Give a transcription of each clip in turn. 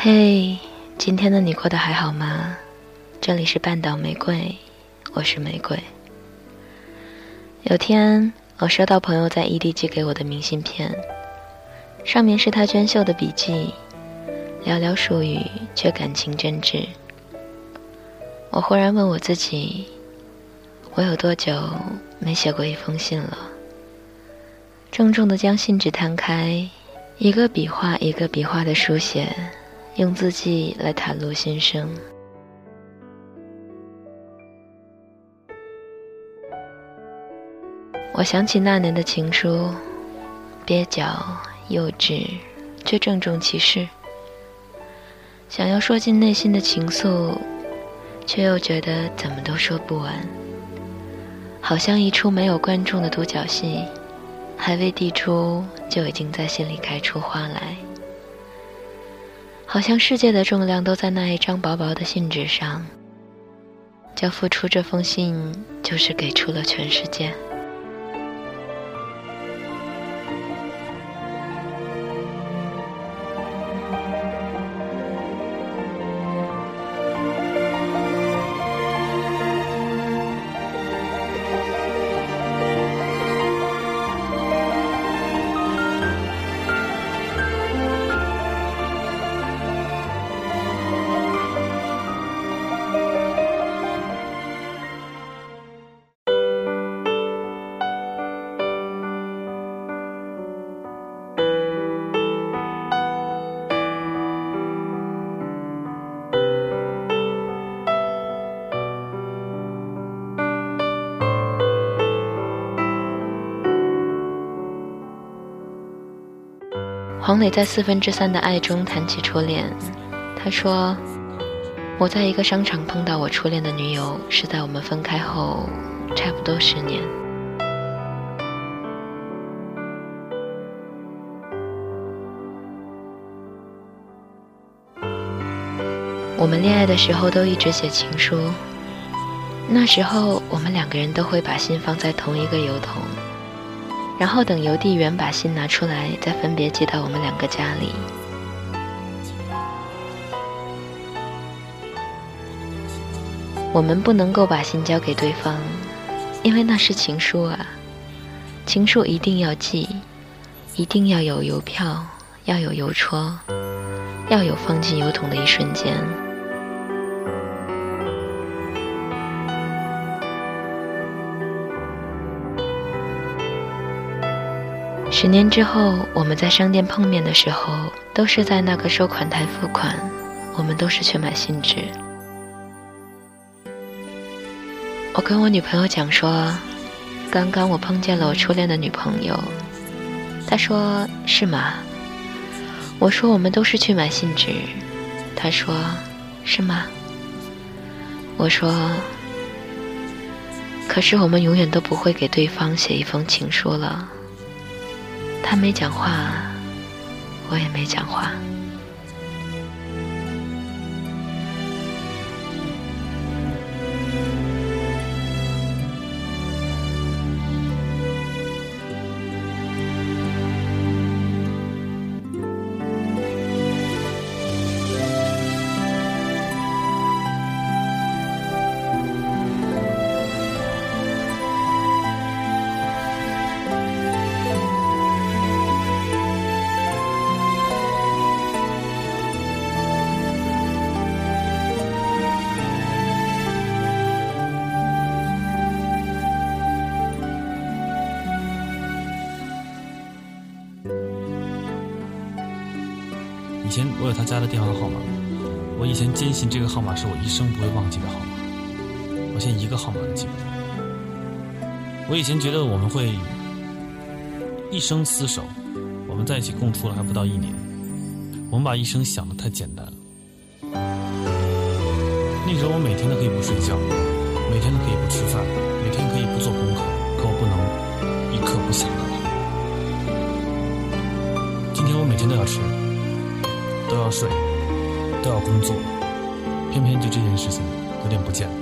嘿，今天的你过得还好吗？这里是半岛玫瑰，我是玫瑰。有天，我收到朋友在异地寄给我的明信片，上面是他娟秀的笔记，寥寥数语却感情真挚。我忽然问我自己，我有多久没写过一封信了？郑重地将信纸摊开，一个笔画一个笔画的书写。用字迹来袒露心声。我想起那年的情书，蹩脚幼稚，却郑重其事。想要说尽内心的情愫，却又觉得怎么都说不完。好像一出没有观众的独角戏，还未递出，就已经在心里开出花来。好像世界的重量都在那一张薄薄的信纸上，交付出这封信，就是给出了全世界。黄磊在四分之三的爱中谈起初恋，他说：“我在一个商场碰到我初恋的女友，是在我们分开后差不多十年。我们恋爱的时候都一直写情书，那时候我们两个人都会把信放在同一个邮筒。”然后等邮递员把信拿出来，再分别寄到我们两个家里。我们不能够把信交给对方，因为那是情书啊！情书一定要寄，一定要有邮票，要有邮戳，要有放进邮筒的一瞬间。十年之后，我们在商店碰面的时候，都是在那个收款台付款。我们都是去买信纸。我跟我女朋友讲说，刚刚我碰见了我初恋的女朋友。她说是吗？我说我们都是去买信纸。她说是吗？我说，可是我们永远都不会给对方写一封情书了。他没讲话，我也没讲话。以前我有他家的电话号码，我以前坚信这个号码是我一生不会忘记的号码，我现在一个号码都记不住。我以前觉得我们会一生厮守，我们在一起共处了还不到一年，我们把一生想的太简单了。那时候我每天都可以不睡觉，每天都可以不吃饭，每天可以不做功课，可我不能一刻不想他。今天我每天都要吃。都要睡，都要工作，偏偏就这件事情有点不见了。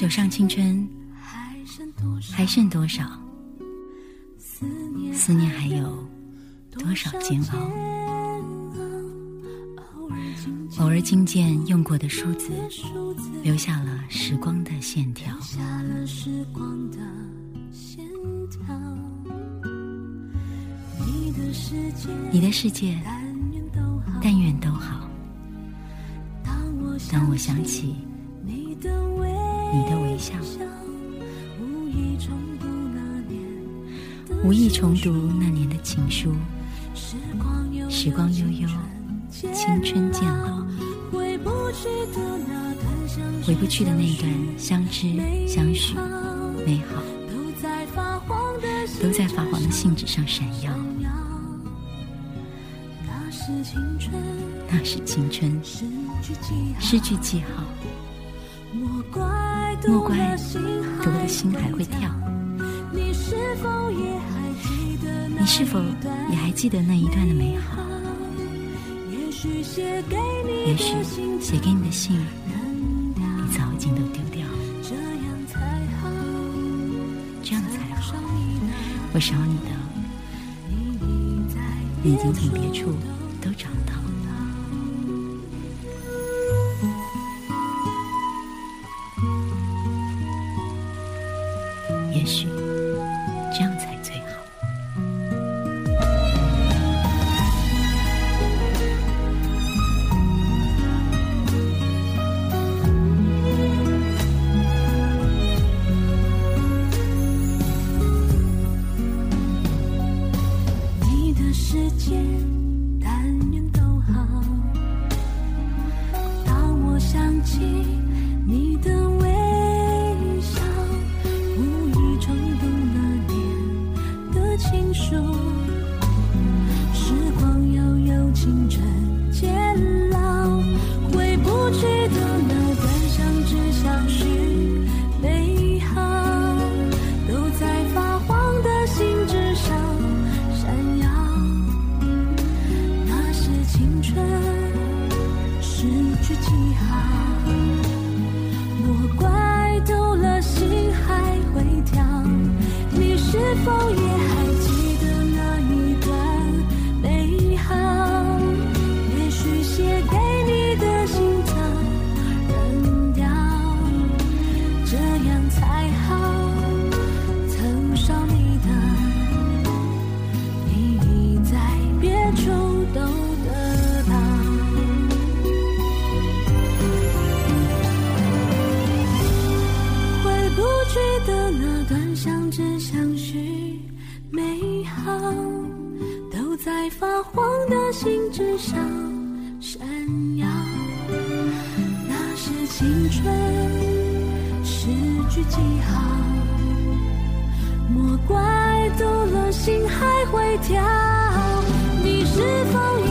手上青春还剩多少？思念还有多少煎熬？偶尔惊见用过的梳子，留下了时光的线条。你的世界，但愿都好。当我想起你的你的微笑，无意重读那年的情书，时光悠悠，青春渐老，回不去的那段相知相许美好，都在发黄的信纸上闪耀。那是青春，失去记号，莫怪莫怪读的心还会跳。你是否也还记得那一段的美好？也许写给你的信，你早已经都丢掉了。这样才好，这样才好。我少你的，你已经从别处。都找到了。也许我怪丢了心还会跳你是否也心之上闪耀，那是青春诗句记号。莫怪走了心还会跳。你是否？也